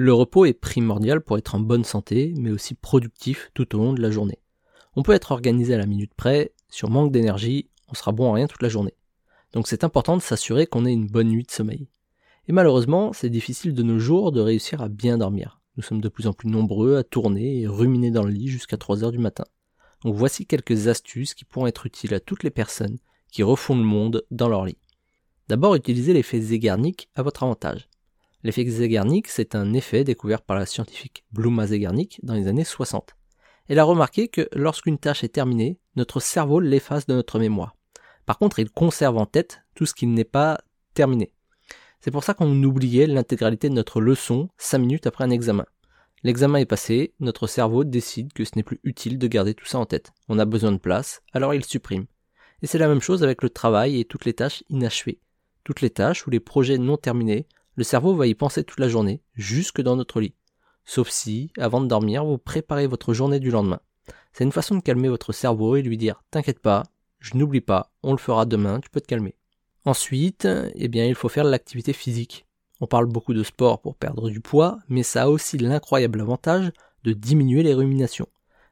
Le repos est primordial pour être en bonne santé, mais aussi productif tout au long de la journée. On peut être organisé à la minute près, on manque d'énergie, on sera bon à rien toute la journée. Donc c'est important de s'assurer qu'on ait une bonne nuit de sommeil. Et malheureusement, c'est difficile de nos jours de réussir à bien dormir. Nous sommes de plus en plus nombreux à tourner et ruminer dans le lit jusqu'à 3 heures du matin. Donc voici quelques astuces qui pourront être utiles à toutes les personnes qui refont le monde dans leur lit. D'abord, utilisez l'effet Zeigarnik à votre avantage. L'effet Zeigarnik, c'est un effet découvert par la scientifique Bluma Zeigarnik dans les années 60. Elle a remarqué que lorsqu'une tâche est terminée, notre cerveau l'efface de notre mémoire. Par contre, il conserve en tête tout ce qui n'est pas terminé. C'est pour ça qu'on oubliait l'intégralité de notre leçon 5 minutes après un examen. L'examen est passé, notre cerveau décide que ce n'est plus utile de garder tout ça en tête. On a besoin de place, alors il supprime. Et c'est la même chose avec le travail et toutes les tâches inachevées. Toutes les tâches ou les projets non terminés, le cerveau va y penser toute la journée, jusque dans notre lit. Sauf si, avant de dormir, vous préparez votre journée du lendemain. C'est une façon de calmer votre cerveau et lui dire T'inquiète pas, je n'oublie pas, on le fera demain, tu peux te calmer. Ensuite, eh bien, il faut faire l'activité physique. On parle beaucoup de sport pour perdre du poids, mais ça a aussi l'incroyable avantage de diminuer les ruminations.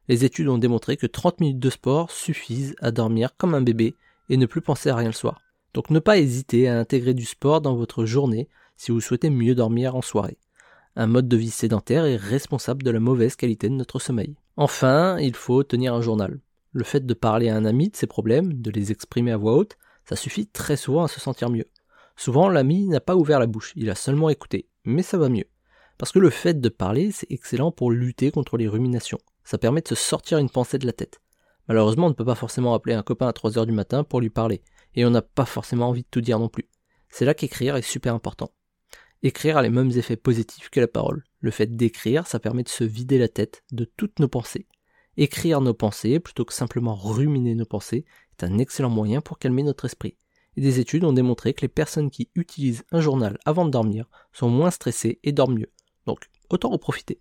Les études ont démontré que 30 minutes de sport suffisent à dormir comme un bébé et ne plus penser à rien le soir. Donc ne pas hésiter à intégrer du sport dans votre journée si vous souhaitez mieux dormir en soirée. Un mode de vie sédentaire est responsable de la mauvaise qualité de notre sommeil. Enfin, il faut tenir un journal. Le fait de parler à un ami de ses problèmes, de les exprimer à voix haute, ça suffit très souvent à se sentir mieux. Souvent, l'ami n'a pas ouvert la bouche, il a seulement écouté, mais ça va mieux. Parce que le fait de parler, c'est excellent pour lutter contre les ruminations. Ça permet de se sortir une pensée de la tête. Malheureusement, on ne peut pas forcément appeler un copain à 3 heures du matin pour lui parler, et on n'a pas forcément envie de tout dire non plus. C'est là qu'écrire est super important. Écrire a les mêmes effets positifs que la parole. Le fait d'écrire, ça permet de se vider la tête de toutes nos pensées. Écrire nos pensées, plutôt que simplement ruminer nos pensées, est un excellent moyen pour calmer notre esprit. Et des études ont démontré que les personnes qui utilisent un journal avant de dormir sont moins stressées et dorment mieux. Donc, autant en profiter.